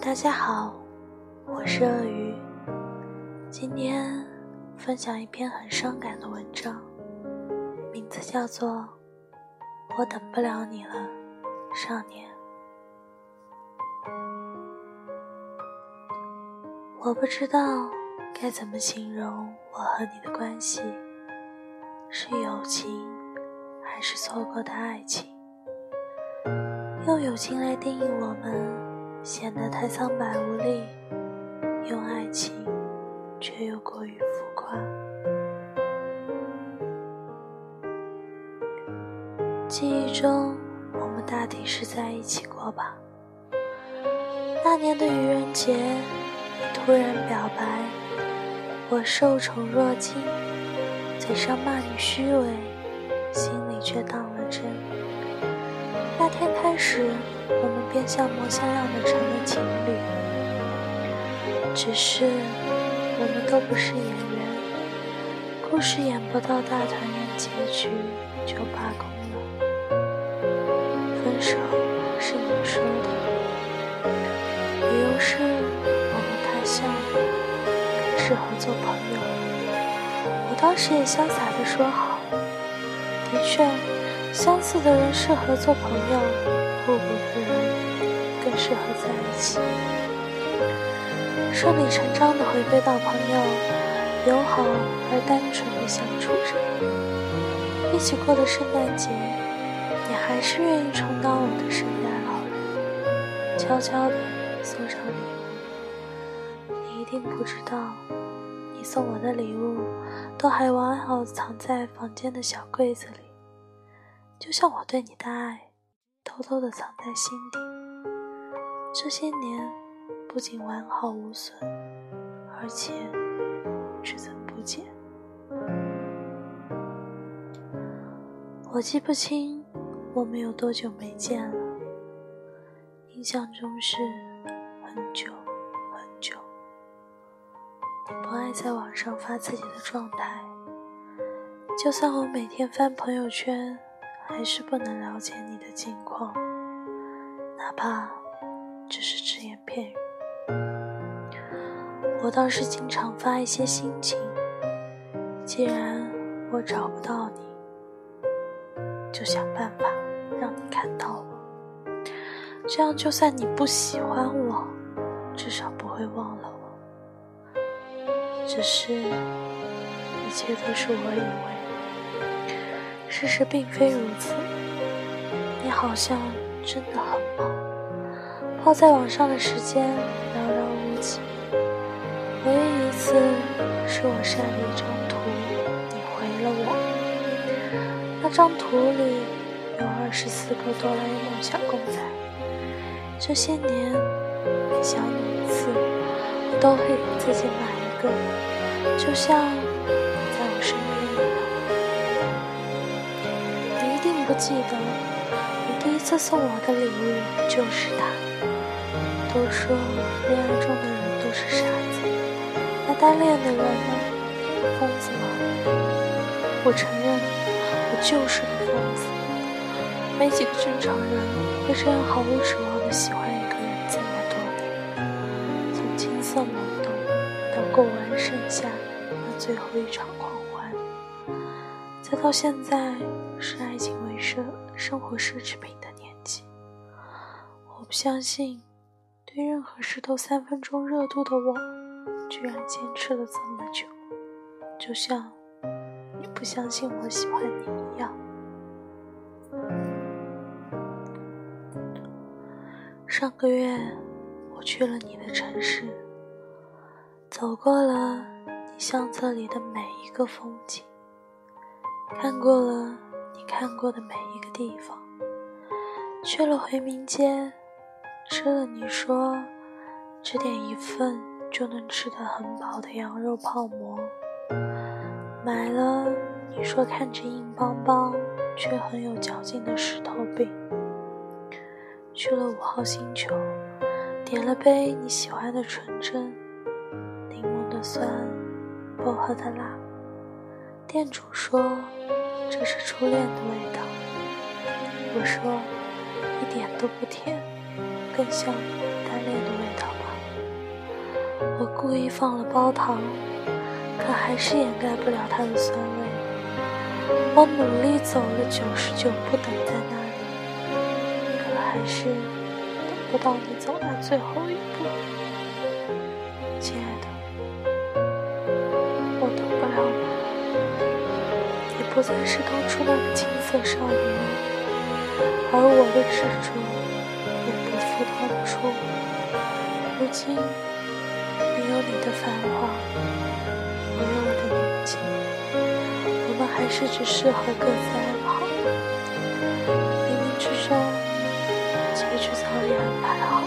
大家好，我是鳄鱼，今天分享一篇很伤感的文章，名字叫做《我等不了你了，少年》。我不知道该怎么形容我和你的关系，是友情还是错过的爱情？用友情来定义我们。显得太苍白无力，用爱情却又过于浮夸。记忆中，我们大抵是在一起过吧？那年的愚人节，你突然表白，我受宠若惊，嘴上骂你虚伪，心里却当了真。那天开始。我们便像模像样的成了情侣，只是我们都不是演员，故事演不到大团圆结局就罢工了。分手是你说的，理由是我们太像了，更适合做朋友。我当时也潇洒地说好，的确，相似的人适合做朋友。互补的人更适合在一起，顺理成章的回归到朋友，友好而单纯的相处着。一起过的圣诞节，你还是愿意充当我的圣诞老人，悄悄的送上礼物。你一定不知道，你送我的礼物都还完好藏在房间的小柜子里，就像我对你的爱。偷偷的藏在心底，这些年不仅完好无损，而且只增不减。我记不清我们有多久没见了，印象中是很久很久。你不爱在网上发自己的状态，就算我每天翻朋友圈。还是不能了解你的近况，哪怕只是只言片语。我倒是经常发一些心情。既然我找不到你，就想办法让你看到我，这样就算你不喜欢我，至少不会忘了我。只是，一切都是我以为。事实并非如此，你好像真的很忙，泡在网上的时间寥寥无几。唯一一次是我晒了一张图，你回了我。那张图里有二十四个哆啦 A 梦小公仔。这些年，每想你一次，我都会给自己买一个，就像。记得，你第一次送我的礼物就是它。都说恋爱中的人都是傻子，那单恋的人呢？疯子吗？我承认，我就是个疯子。没几个正常人会这样毫无指望的喜欢一个人这么多年，从青涩懵懂到过完剩下那最后一场狂欢，再到现在是爱情为。生生活奢侈品的年纪，我不相信，对任何事都三分钟热度的我，居然坚持了这么久，就像你不相信我喜欢你一样。上个月，我去了你的城市，走过了你相册里的每一个风景，看过了。你看过的每一个地方，去了回民街，吃了你说只点一份就能吃得很饱的羊肉泡馍，买了你说看着硬邦邦却很有嚼劲的石头饼，去了五号星球，点了杯你喜欢的纯真，柠檬的酸，薄荷的辣，店主说。这是初恋的味道。我说，一点都不甜，更像单恋的味道吧。我故意放了包糖，可还是掩盖不了它的酸味。我努力走了九十九步等在那里，可还是等不到你走完最后一步，亲爱的，不再是当初那个青涩少年，而我的执着也不复当初。如今，你有你的繁华，我有我的宁静，我们还是只适合各自安好。冥冥之中，结局早已安排好。